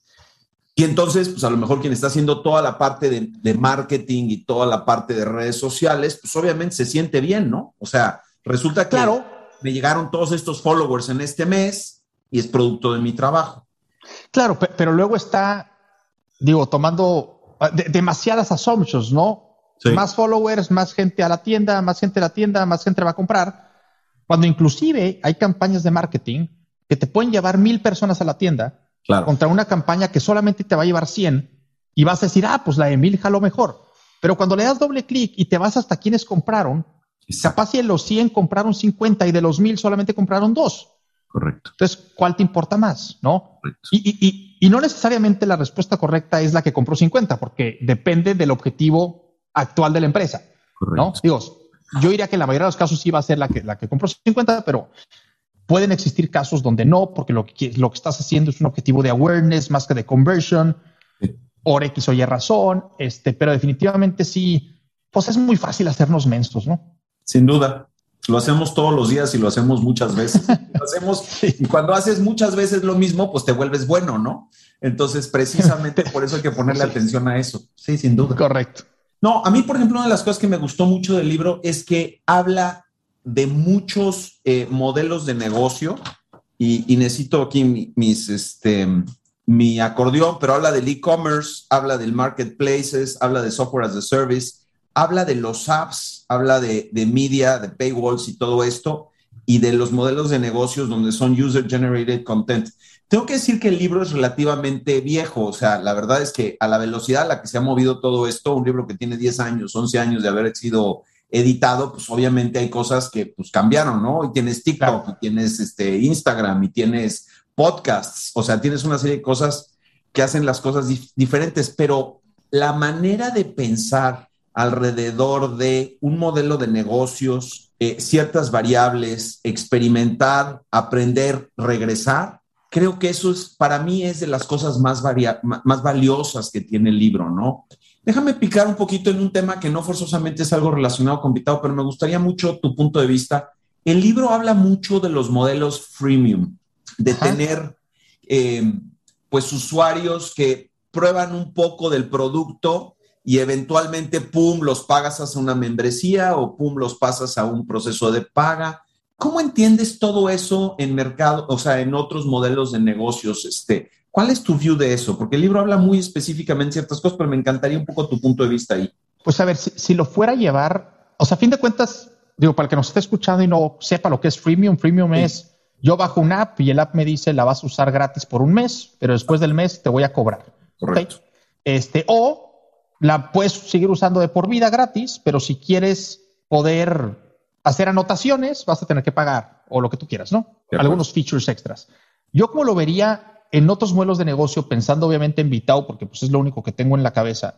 Speaker 2: Y entonces, pues a lo mejor quien está haciendo toda la parte de, de marketing y toda la parte de redes sociales, pues obviamente se siente bien, ¿no? O sea, resulta que
Speaker 1: claro.
Speaker 2: me llegaron todos estos followers en este mes y es producto de mi trabajo.
Speaker 1: Claro, pero luego está, digo, tomando Ah, demasiadas assumptions, ¿no? Más followers, más gente a la tienda, más gente a la tienda, más gente va a comprar. Cuando inclusive hay campañas de marketing que te pueden llevar mil personas a la tienda contra una campaña que solamente te va a llevar 100 y vas a decir, ah, pues la de mil jaló mejor. Pero cuando le das doble clic y te vas hasta quienes compraron, capaz si de los 100 compraron 50 y de los mil solamente compraron dos.
Speaker 2: Correcto.
Speaker 1: Entonces, ¿cuál te importa más? ¿No? Y, no necesariamente la respuesta correcta es la que compró 50, porque depende del objetivo actual de la empresa. ¿no? Digo, yo diría que en la mayoría de los casos sí va a ser la que, la que compró 50, pero pueden existir casos donde no, porque lo que, lo que estás haciendo es un objetivo de awareness más que de conversion, por X o Y razón, este, pero definitivamente sí, pues es muy fácil hacernos mensos, ¿no?
Speaker 2: Sin duda. Lo hacemos todos los días y lo hacemos muchas veces. [LAUGHS] Lo hacemos y cuando haces muchas veces lo mismo, pues te vuelves bueno, ¿no? Entonces, precisamente por eso hay que ponerle [LAUGHS] atención a eso. Sí, sin duda.
Speaker 1: Correcto.
Speaker 2: No, a mí, por ejemplo, una de las cosas que me gustó mucho del libro es que habla de muchos eh, modelos de negocio y, necesito aquí mis, este, mi acordeón, pero habla del e-commerce, habla del marketplaces, habla de software as a service, habla de los apps, habla de, de media, de paywalls y todo esto, y de los modelos de negocios donde son user-generated content. Tengo que decir que el libro es relativamente viejo, o sea, la verdad es que a la velocidad a la que se ha movido todo esto, un libro que tiene 10 años, 11 años de haber sido editado, pues obviamente hay cosas que pues cambiaron, ¿no? Y tienes TikTok, y tienes este Instagram, y tienes podcasts, o sea, tienes una serie de cosas que hacen las cosas diferentes, pero la manera de pensar alrededor de un modelo de negocios, eh, ciertas variables, experimentar, aprender, regresar, creo que eso es, para mí es de las cosas más, más valiosas que tiene el libro, ¿no? Déjame picar un poquito en un tema que no forzosamente es algo relacionado con Vitao, pero me gustaría mucho tu punto de vista. El libro habla mucho de los modelos freemium, de tener eh, pues usuarios que prueban un poco del producto y eventualmente, pum, los pagas hacia una membresía o pum, los pasas a un proceso de paga. ¿Cómo entiendes todo eso en mercado, o sea, en otros modelos de negocios? Este, ¿Cuál es tu view de eso? Porque el libro habla muy específicamente ciertas cosas, pero me encantaría un poco tu punto de vista ahí.
Speaker 1: Pues a ver, si, lo fuera a llevar, o sea, a fin de cuentas, digo, para el que nos esté escuchando y no sepa lo que es freemium, freemium es yo bajo una app y el app me dice la vas a usar gratis por un mes, pero después del mes te voy a cobrar.
Speaker 2: Correcto.
Speaker 1: Este, o la puedes seguir usando de por vida gratis, pero si quieres poder hacer anotaciones, vas a tener que pagar o lo que tú quieras, ¿no? Algunos features extras. Yo como lo vería en otros modelos de negocio, pensando obviamente en Vitao, porque pues es lo único que tengo en la cabeza,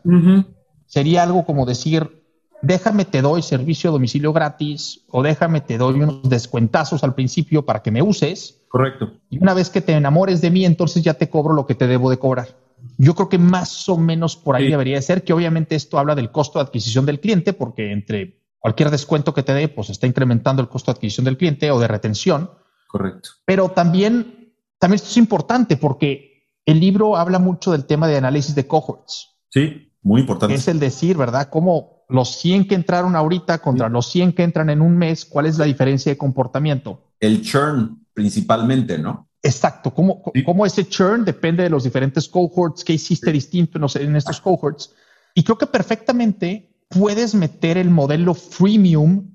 Speaker 1: sería algo como decir, déjame te doy servicio a domicilio gratis o déjame te doy unos descuentazos al principio para que me uses.
Speaker 2: Correcto.
Speaker 1: Y una vez que te enamores de mí, entonces ya te cobro lo que te debo de cobrar. Yo creo que más o menos por ahí debería de ser, que obviamente esto habla del costo de adquisición del cliente, porque entre cualquier descuento que te dé, pues está incrementando el costo de adquisición del cliente o de retención.
Speaker 2: Correcto.
Speaker 1: Pero también, también esto es importante porque el libro habla mucho del tema de análisis de cohorts.
Speaker 2: Sí, muy importante.
Speaker 1: Es el decir, ¿verdad? Cómo los 100 que entraron ahorita contra los 100 que entran en un mes, ¿cuál es la diferencia de comportamiento?
Speaker 2: El churn principalmente, ¿no?
Speaker 1: Exacto, cómo, cómo ese churn depende de los diferentes cohorts, qué hiciste distinto en estos cohorts. Y creo que perfectamente puedes meter el modelo freemium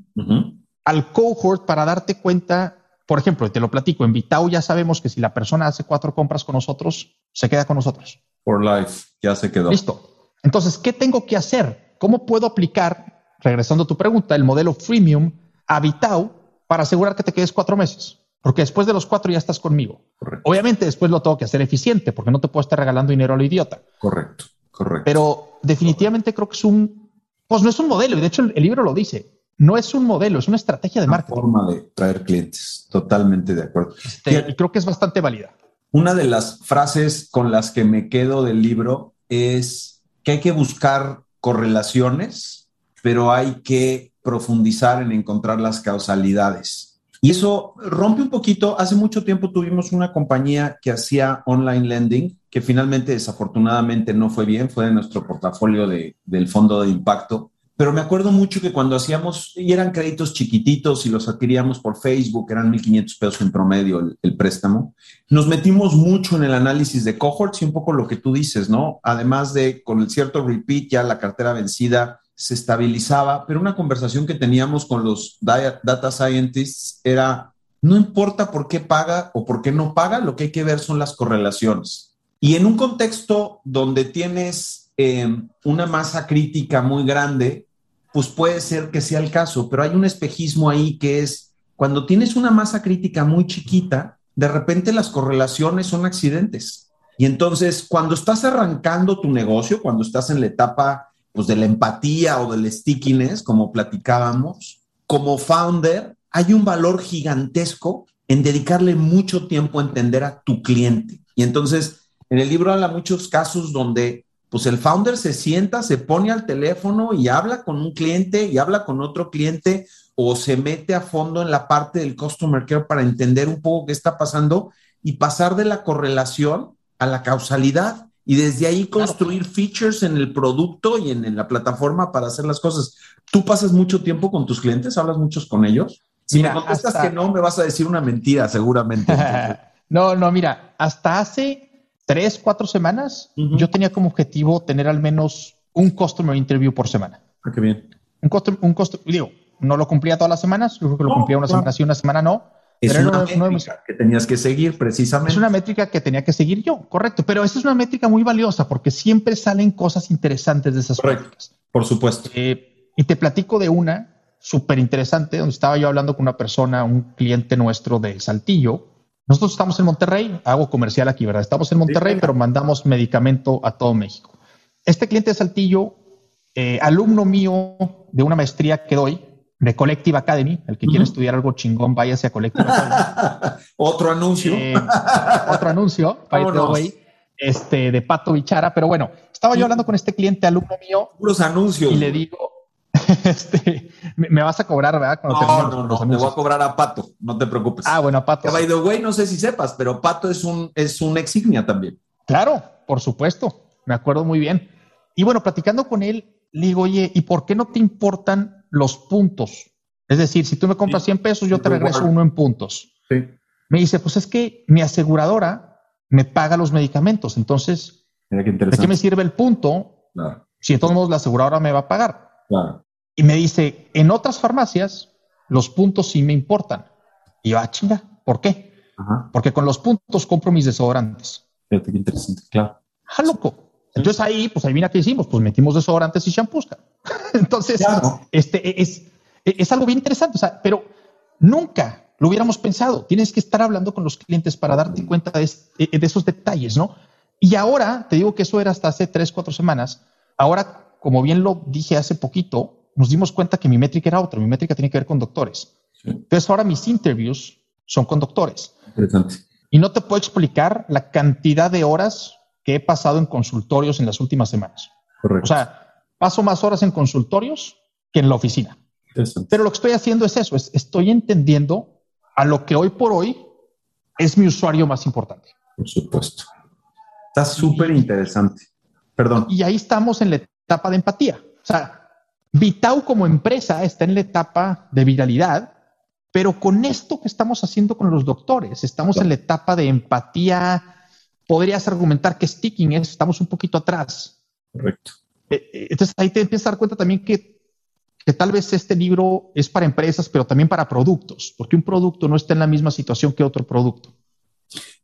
Speaker 1: al cohort para darte cuenta, por ejemplo, te lo platico, en Vitao ya sabemos que si la persona hace cuatro compras con nosotros, se queda con nosotros.
Speaker 2: For life, ya se quedó.
Speaker 1: Listo. Entonces, ¿qué tengo que hacer? ¿Cómo puedo aplicar, regresando a tu pregunta, el modelo freemium a Vitao para asegurar que te quedes cuatro meses? Porque después de los cuatro ya estás conmigo. Obviamente después lo tengo que hacer eficiente, porque no te puedo estar regalando dinero a lo idiota.
Speaker 2: Correcto, correcto.
Speaker 1: Pero definitivamente creo que es un, pues no es un modelo, y de hecho el, libro lo dice, no es un modelo, es una estrategia de marketing.
Speaker 2: Una forma de traer clientes, totalmente de acuerdo.
Speaker 1: Este, y creo que es bastante válida.
Speaker 2: Una de las frases con las que me quedo del libro es que hay que buscar correlaciones, pero hay que profundizar en encontrar las causalidades. Y eso rompe un poquito. Hace mucho tiempo tuvimos una compañía que hacía online lending, que finalmente desafortunadamente no fue bien, fue de nuestro portafolio de, del fondo de impacto. Pero me acuerdo mucho que cuando hacíamos, y eran créditos chiquititos y los adquiríamos por Facebook, eran 1.500 pesos en promedio el, el, préstamo, nos metimos mucho en el análisis de cohorts y un poco lo que tú dices, ¿no? Además de con el cierto repeat, ya la cartera vencida, se estabilizaba, pero una conversación que teníamos con los data scientists era, no importa por qué paga o por qué no paga, lo que hay que ver son las correlaciones. Y en un contexto donde tienes em, una masa crítica muy grande, pues puede ser que sea el caso, pero hay un espejismo ahí que es, cuando tienes una masa crítica muy chiquita, de repente las correlaciones son accidentes. Y entonces, cuando estás arrancando tu negocio, cuando estás en la etapa pues de la empatía o del stickiness, como platicábamos, como founder, hay un valor gigantesco en dedicarle mucho tiempo a entender a tu cliente. Y entonces, en el libro habla muchos casos donde pues el founder se sienta, se pone al teléfono y habla con un cliente y habla con otro cliente o se mete a fondo en la parte del customer care para entender un poco qué está pasando y pasar de la correlación a la causalidad y desde ahí construir features en el producto y en, la plataforma para hacer las cosas. ¿Tú pasas mucho tiempo con tus clientes? ¿Hablas muchos con ellos? Si me contestas que no, me vas a decir una mentira, seguramente. [LAUGHS]
Speaker 1: no, no, mira, hasta hace tres, cuatro semanas, yo tenía como objetivo tener al menos un customer interview por semana.
Speaker 2: Ah, qué bien.
Speaker 1: Un costo, un costo, digo, no lo cumplía todas las semanas, yo creo que lo cumplía una semana sí, una semana no.
Speaker 2: Es una métrica que tenías que seguir precisamente.
Speaker 1: Es una métrica que tenía que seguir yo, correcto. Pero esa es una métrica muy valiosa porque siempre salen cosas interesantes de esas
Speaker 2: correcto, métricas. Por supuesto.
Speaker 1: Eh, y te platico de una súper interesante donde estaba yo hablando con una persona, un cliente nuestro de Saltillo. Nosotros estamos en Monterrey, hago comercial aquí, ¿verdad? Estamos en Monterrey, pero mandamos medicamento a todo México. Este cliente de Saltillo, eh, alumno mío de una maestría que doy, de Collective Academy. El que quiere estudiar algo chingón, váyase a Collective
Speaker 2: Academy. [LAUGHS] otro anuncio. Eh,
Speaker 1: otro anuncio, este, de Pato Bichara. Pero bueno, estaba yo hablando con este cliente, alumno mío.
Speaker 2: Puros anuncios.
Speaker 1: Y le digo, [LAUGHS] este, me, vas a cobrar, ¿verdad?
Speaker 2: no, no, no, te voy a cobrar a Pato, no te preocupes.
Speaker 1: Ah, bueno, a Pato.
Speaker 2: by the way, no sé si sepas, pero Pato es un, es un exignia también.
Speaker 1: Claro, por supuesto, me acuerdo muy bien. Y bueno, platicando con él, le digo, oye, ¿y por qué no te importan los puntos. Es decir, si tú me compras 100 pesos, yo te regreso uno en puntos. Me dice, pues es que mi aseguradora me paga los medicamentos. Entonces, ¿de qué me sirve el punto si de todos modos la aseguradora me va a pagar? Y me dice, en otras farmacias, los puntos sí me importan. Y yo, ah, chinga, ¿por qué? Porque con los puntos compro mis desodorantes.
Speaker 2: Fíjate qué interesante, claro.
Speaker 1: Ah, loco. Entonces ahí, pues ahí viene qué hicimos, pues metimos desodorantes y shampoos. [LAUGHS] Entonces, este es, es algo bien interesante, o sea, pero nunca lo hubiéramos pensado. Tienes que estar hablando con los clientes para darte cuenta de, de esos detalles, ¿no? Y ahora, te digo que eso era hasta hace tres, cuatro semanas. Ahora, como bien lo dije hace poquito, nos dimos cuenta que mi métrica era otra. Mi métrica tiene que ver con doctores. Entonces ahora mis interviews son con doctores.
Speaker 2: Interesante.
Speaker 1: Y no te puedo explicar la cantidad de horas que he pasado en consultorios en las últimas semanas.
Speaker 2: Correcto.
Speaker 1: O sea, paso más horas en consultorios que en la oficina. Pero lo que estoy haciendo es eso, es, estoy entendiendo a lo que hoy por hoy es mi usuario más importante.
Speaker 2: Por supuesto. Está súper interesante. Perdón.
Speaker 1: Y ahí estamos en la etapa de empatía. O sea, Vitau como empresa está en la etapa de viralidad, pero con esto que estamos haciendo con los doctores, estamos en la etapa de empatía, podrías argumentar que sticking es, estamos un poquito atrás.
Speaker 2: Correcto.
Speaker 1: Eh, eh, entonces ahí te empiezas a dar cuenta también que, que tal vez este libro es para empresas, pero también para productos, porque un producto no está en la misma situación que otro producto.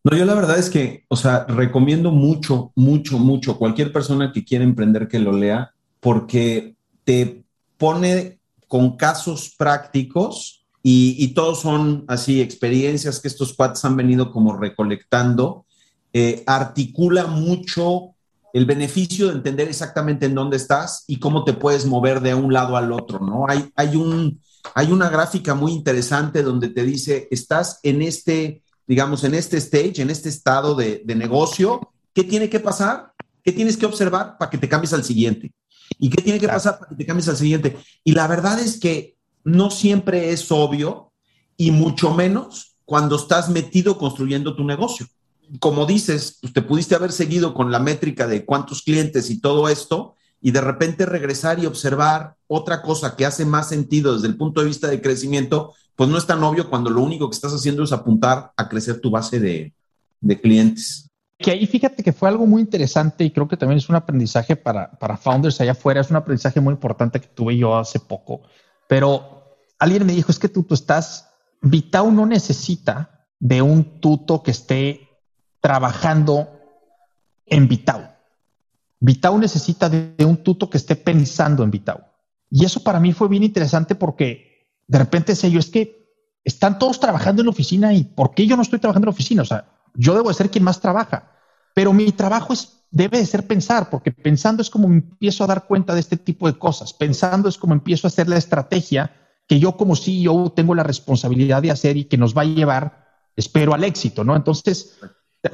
Speaker 2: No, yo la verdad es que, o sea, recomiendo mucho, mucho, mucho cualquier persona que quiera emprender que lo lea, porque te pone con casos prácticos y, y todos son así experiencias que estos cuates han venido como recolectando eh, articula mucho el beneficio de entender exactamente en dónde estás y cómo te puedes mover de un lado al otro, ¿no? Hay, hay, un, hay una gráfica muy interesante donde te dice, estás en este, digamos, en este stage, en este estado de, de negocio, ¿qué tiene que pasar? ¿Qué tienes que observar para que te cambies al siguiente? ¿Y qué tiene que pasar para que te cambies al siguiente? Y la verdad es que no siempre es obvio y mucho menos cuando estás metido construyendo tu negocio como dices, pues, te pudiste haber seguido con la métrica de cuántos clientes y todo esto, y de repente regresar y observar otra cosa que hace más sentido desde el punto de vista de crecimiento, pues no es tan obvio cuando lo único que estás haciendo es apuntar a crecer tu base de, clientes.
Speaker 1: Que ahí fíjate que fue algo muy interesante y creo que también es un aprendizaje para, para founders allá afuera, es un aprendizaje muy importante que tuve yo hace poco, pero alguien me dijo, es que tú, tú estás, Vitao no necesita de un tuto que esté trabajando en Vitao. Vitao necesita de, un tuto que esté pensando en Vitao. Y eso para mí fue bien interesante porque de repente sé yo, es que están todos trabajando en la oficina y ¿por qué yo no estoy trabajando en la oficina? O sea, yo debo de ser quien más trabaja, pero mi trabajo es, debe de ser pensar, porque pensando es como empiezo a dar cuenta de este tipo de cosas, pensando es como empiezo a hacer la estrategia que yo como CEO tengo la responsabilidad de hacer y que nos va a llevar, espero, al éxito, ¿no? Entonces,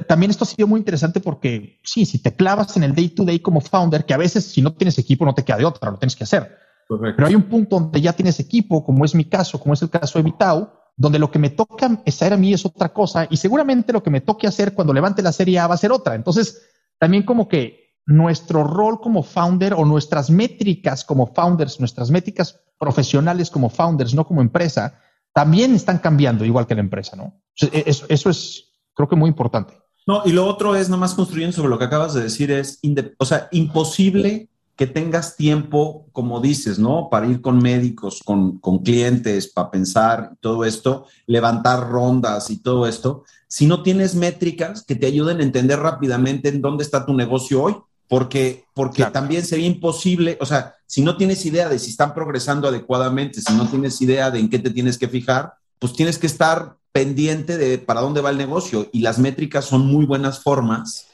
Speaker 1: también esto ha sido muy interesante porque sí, si te clavas en el day to day como founder, que a veces si no tienes equipo no te queda de otra, lo tienes que hacer. Pero hay un punto donde ya tienes equipo, como es mi caso, como es el caso de Vitao, donde lo que me toca estar a mí es otra cosa y seguramente lo que me toque hacer cuando levante la serie A va a ser otra. Entonces, también como que nuestro rol como founder o nuestras métricas como founders, nuestras métricas profesionales como founders, no como empresa, también están cambiando igual que la empresa, ¿no? E-, eso, eso es, creo que muy importante.
Speaker 2: No, y lo otro es, nomás construyendo sobre lo que acabas de decir, es, o sea, imposible que tengas tiempo, como dices, ¿no? Para ir con médicos, con, con clientes, para pensar todo esto, levantar rondas y todo esto, si no tienes métricas que te ayuden a entender rápidamente en dónde está tu negocio hoy, porque, porque también sería imposible, o sea, si no tienes idea de si están progresando adecuadamente, si no tienes idea de en qué te tienes que fijar, pues tienes que estar pendiente de para dónde va el negocio y las métricas son muy buenas formas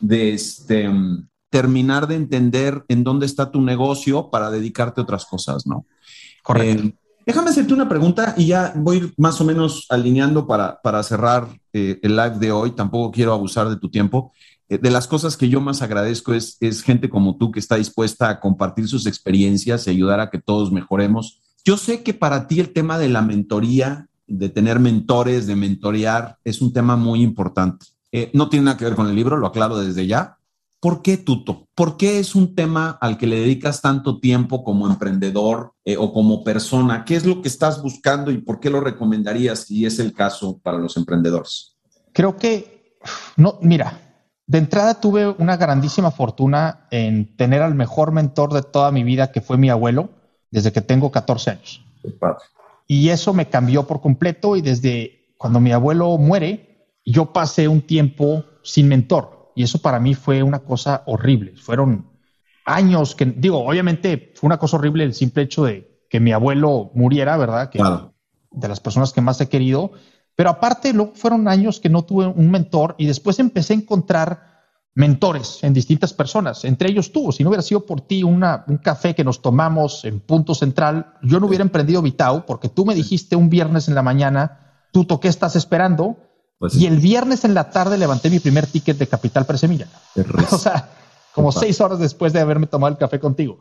Speaker 2: de este, terminar de entender en dónde está tu negocio para dedicarte a otras cosas, ¿no?
Speaker 1: Correcto.
Speaker 2: Eh, déjame hacerte una pregunta y ya voy más o menos alineando para, para cerrar eh, el live de hoy. Tampoco quiero abusar de tu tiempo. Eh, de las cosas que yo más agradezco es, es gente como tú que está dispuesta a compartir sus experiencias y ayudar a que todos mejoremos. Yo sé que para ti el tema de la mentoría, de tener mentores, de mentorear, es un tema muy importante. no tiene nada que ver con el libro, lo aclaro desde ya, ¿Por qué Tuto? ¿Por qué es un tema al que le dedicas tanto tiempo como emprendedor eh, o como persona? ¿Qué es lo que estás buscando y por qué lo recomendarías si es el caso para los emprendedores?
Speaker 1: Creo que, no, mira, de entrada tuve una grandísima fortuna en tener al mejor mentor de toda mi vida, que fue mi abuelo, desde que tengo 14 años. Y eso me cambió por completo y desde cuando mi abuelo muere, yo pasé un tiempo sin mentor y eso para mí fue una cosa horrible. Fueron años que, digo, obviamente fue una cosa horrible el simple hecho de que mi abuelo muriera, ¿verdad? Que, De las personas que más he querido. Pero aparte, luego fueron años que no tuve un mentor y después empecé a encontrar mentores en distintas personas, entre ellos tú. Si no hubiera sido por ti una, un café que nos tomamos en Punto Central, yo no hubiera emprendido Vitao porque tú me dijiste un viernes en la mañana, tú ¿qué estás esperando? Pues y el viernes en la tarde levanté mi primer ticket de Capital Presemilla. [LAUGHS] o sea, como seis horas después de haberme tomado el café contigo.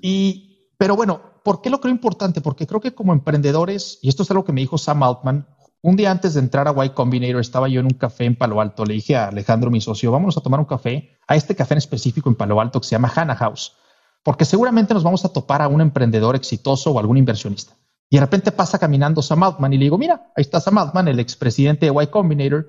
Speaker 1: Y, pero bueno, ¿por qué lo creo importante? Porque creo que como emprendedores, y esto es algo que me dijo Sam Altman, un día antes de entrar a Y Combinator estaba yo en un café en Palo Alto. Le dije a Alejandro, mi socio, vámonos a tomar un café a este café en específico en Palo Alto que se llama Hannah House, porque seguramente nos vamos a topar a un emprendedor exitoso o algún inversionista. Y de repente pasa caminando Sam Altman y le digo, mira, ahí está Sam Altman, el expresidente de Y Combinator.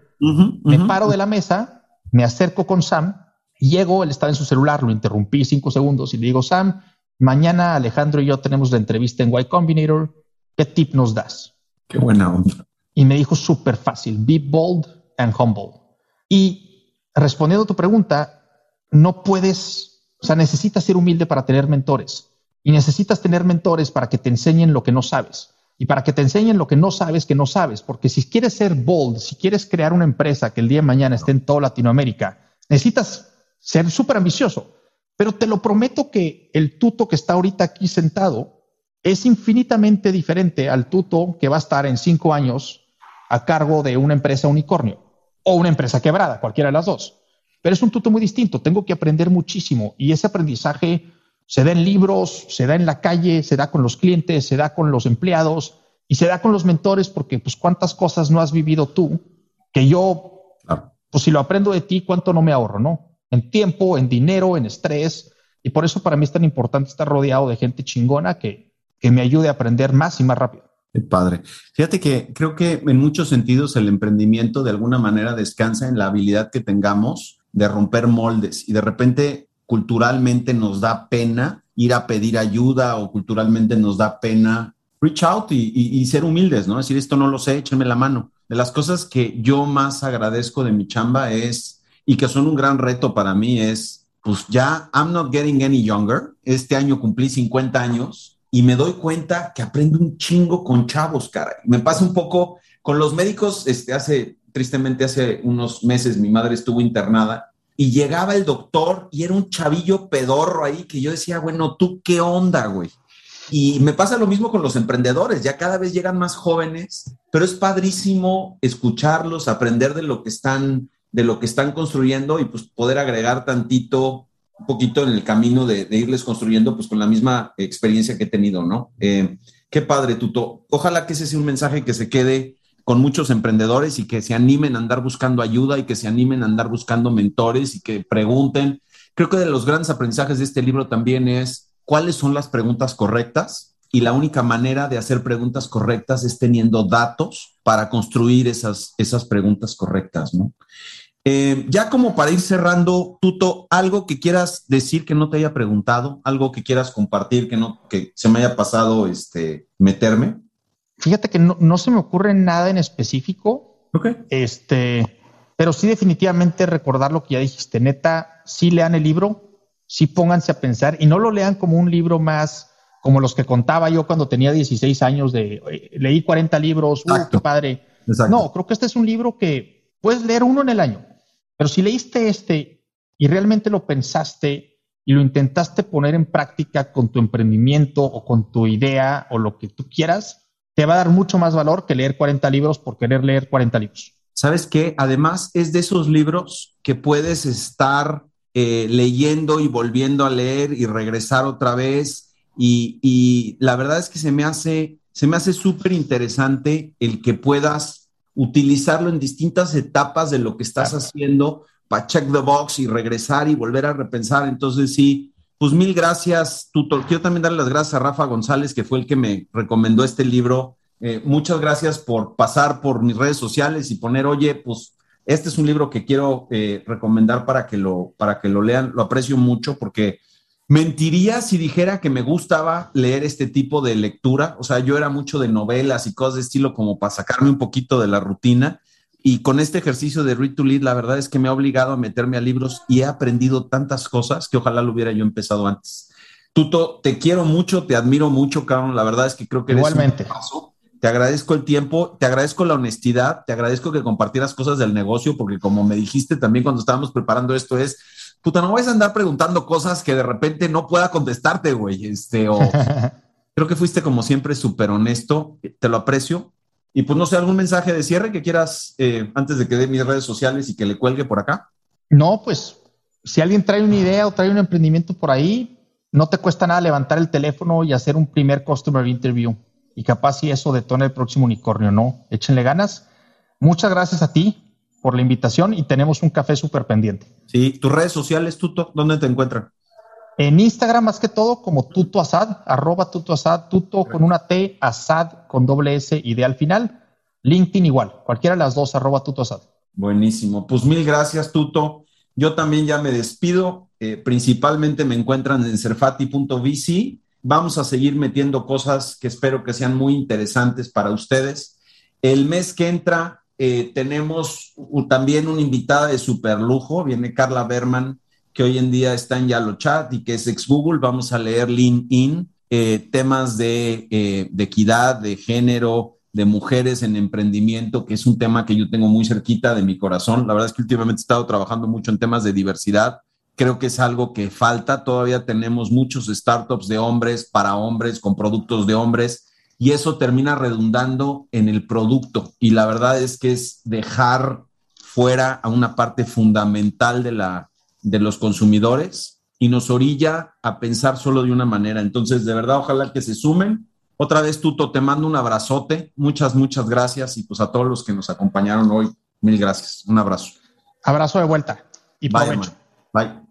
Speaker 1: me paro de la mesa, me acerco con Sam, llego, él estaba en su celular, lo interrumpí cinco segundos y le digo, Sam, mañana Alejandro y yo tenemos la entrevista en Y Combinator, ¿qué tip nos das?
Speaker 2: Qué buena onda.
Speaker 1: Y me dijo súper fácil, be bold and humble. Y respondiendo a tu pregunta, no puedes, o sea, necesitas ser humilde para tener mentores. Y necesitas tener mentores para que te enseñen lo que no sabes. Y para que te enseñen lo que no sabes, que no sabes. Porque si quieres ser bold, si quieres crear una empresa que el día de mañana esté en toda Latinoamérica, necesitas ser súper ambicioso. Pero te lo prometo que el tuto que está ahorita aquí sentado es infinitamente diferente al tuto que va a estar en cinco años a cargo de una empresa unicornio o una empresa quebrada, cualquiera de las dos. Pero es un tuto muy distinto. Tengo que aprender muchísimo y ese aprendizaje se da en libros, se da en la calle, se da con los clientes, se da con los empleados y se da con los mentores porque pues cuántas cosas no has vivido tú que yo, pues si lo aprendo de ti, cuánto no me ahorro, ¿no? En tiempo, en dinero, en estrés. Y por eso para mí es tan importante estar rodeado de gente chingona que, que me ayude a aprender más y más rápido.
Speaker 2: Qué padre. Fíjate que creo que en muchos sentidos el emprendimiento de alguna manera descansa en la habilidad que tengamos de romper moldes y de repente culturalmente nos da pena ir a pedir ayuda o culturalmente nos da pena reach out y, ser humildes, ¿no? Decir, esto no lo sé, échenme la mano. De las cosas que yo más agradezco de mi chamba es, y que son un gran reto para mí, es, pues ya, I'm not getting any younger. Este año cumplí 50 años y me doy cuenta que aprendo un chingo con chavos, cara. Me pasa un poco con los médicos, este, hace, tristemente hace unos meses mi madre estuvo internada y llegaba el doctor y era un chavillo pedorro ahí que yo decía, bueno, ¿tú qué onda, güey? Y me pasa lo mismo con los emprendedores, ya cada vez llegan más jóvenes, pero es padrísimo escucharlos, aprender de lo que están, de lo que están construyendo y pues poder agregar tantito, un poquito en el camino de, irles construyendo, pues con la misma experiencia que he tenido, ¿no? Eh, Qué padre, Tuto. Ojalá que ese sea un mensaje que se quede con muchos emprendedores y que se animen a andar buscando ayuda y que se animen a andar buscando mentores y que pregunten. Creo que de los grandes aprendizajes de este libro también es cuáles son las preguntas correctas y la única manera de hacer preguntas correctas es teniendo datos para construir esas, esas preguntas correctas, ¿no? Eh, ya como para ir cerrando, Tuto, algo que quieras decir que no te haya preguntado, algo que quieras compartir que no que se me haya pasado este meterme.
Speaker 1: Fíjate que no, se me ocurre nada en específico.
Speaker 2: Ok.
Speaker 1: Este, pero sí definitivamente recordar lo que ya dijiste. Neta, sí lean el libro, sí pónganse a pensar y no lo lean como un libro más como los que contaba yo cuando tenía 16 años de leí 40 libros, uh, qué padre. No, creo que este es un libro que puedes leer uno en el año pero si leíste este y realmente lo pensaste y lo intentaste poner en práctica con tu emprendimiento o con tu idea o lo que tú quieras, te va a dar mucho más valor que leer 40 libros por querer leer 40 libros.
Speaker 2: ¿Sabes qué? Además es de esos libros que puedes estar eh, leyendo y volviendo a leer y regresar otra vez. Y, y la verdad es que se me hace, se me hace súper interesante el que puedas utilizarlo en distintas etapas de lo que estás haciendo para check the box y regresar y volver a repensar. Entonces, sí, pues mil gracias, tutor. Quiero también darle las gracias a Rafa González, que fue el que me recomendó este libro. Eh, muchas gracias por pasar por mis redes sociales y poner, oye, pues este es un libro que quiero eh, recomendar para que, lo, para que lo lean. Lo aprecio mucho porque Mentiría si dijera que me gustaba leer este tipo de lectura. O sea, yo era mucho de novelas y cosas de estilo como para sacarme un poquito de la rutina. Y con este ejercicio de Read to Lead, la verdad es que me ha obligado a meterme a libros y he aprendido tantas cosas que ojalá lo hubiera yo empezado antes. Tuto, te quiero mucho, te admiro mucho, Carlos. La verdad es que creo que
Speaker 1: eres Igualmente.
Speaker 2: paso. Te agradezco el tiempo, te agradezco la honestidad, te agradezco que compartieras cosas del negocio, porque como me dijiste también cuando estábamos preparando esto, es puta, no vas a andar preguntando cosas que de repente no pueda contestarte, güey. Este, o [LAUGHS] creo que fuiste como siempre súper honesto, te lo aprecio. Y pues no sé, algún mensaje de cierre que quieras eh, antes de que dé mis redes sociales y que le cuelgue por acá.
Speaker 1: No, pues si alguien trae una idea o trae un emprendimiento por ahí, no te cuesta nada levantar el teléfono y hacer un primer customer interview. Y capaz si eso detona el próximo unicornio, ¿no? Échenle ganas. Muchas gracias a ti por la invitación y tenemos un café súper pendiente.
Speaker 2: Sí, tus redes sociales, Tuto, ¿dónde te encuentran?
Speaker 1: En Instagram, más que todo, como Tuto Asad, arroba Tuto Asad, Tuto con una T, Asad con doble S y D al final. LinkedIn igual, cualquiera de las dos, arroba Tuto Asad.
Speaker 2: Buenísimo. Pues mil gracias, Tuto. Yo también ya me despido. Eh, principalmente me encuentran en serfati.vc. Vamos a seguir metiendo cosas que espero que sean muy interesantes para ustedes. El mes que entra eh, tenemos también una invitada de super lujo, viene Carla Berman, que hoy en día está en Yalo Chat y que es ex Google. Vamos a leer Lean In, eh, temas de, eh, de equidad, de género, de mujeres en emprendimiento, que es un tema que yo tengo muy cerquita de mi corazón. La verdad es que últimamente he estado trabajando mucho en temas de diversidad. Creo que es algo que falta. Todavía tenemos muchos startups de hombres para hombres, con productos de hombres y eso termina redundando en el producto. Y la verdad es que es dejar fuera a una parte fundamental de, la, de los consumidores y nos orilla a pensar solo de una manera. Entonces, de verdad, ojalá que se sumen. Otra vez, Tuto, te mando un abrazote. Muchas, muchas gracias. Y pues a todos los que nos acompañaron hoy, mil gracias. Un abrazo.
Speaker 1: Abrazo de vuelta.
Speaker 2: Y Bye. Bye.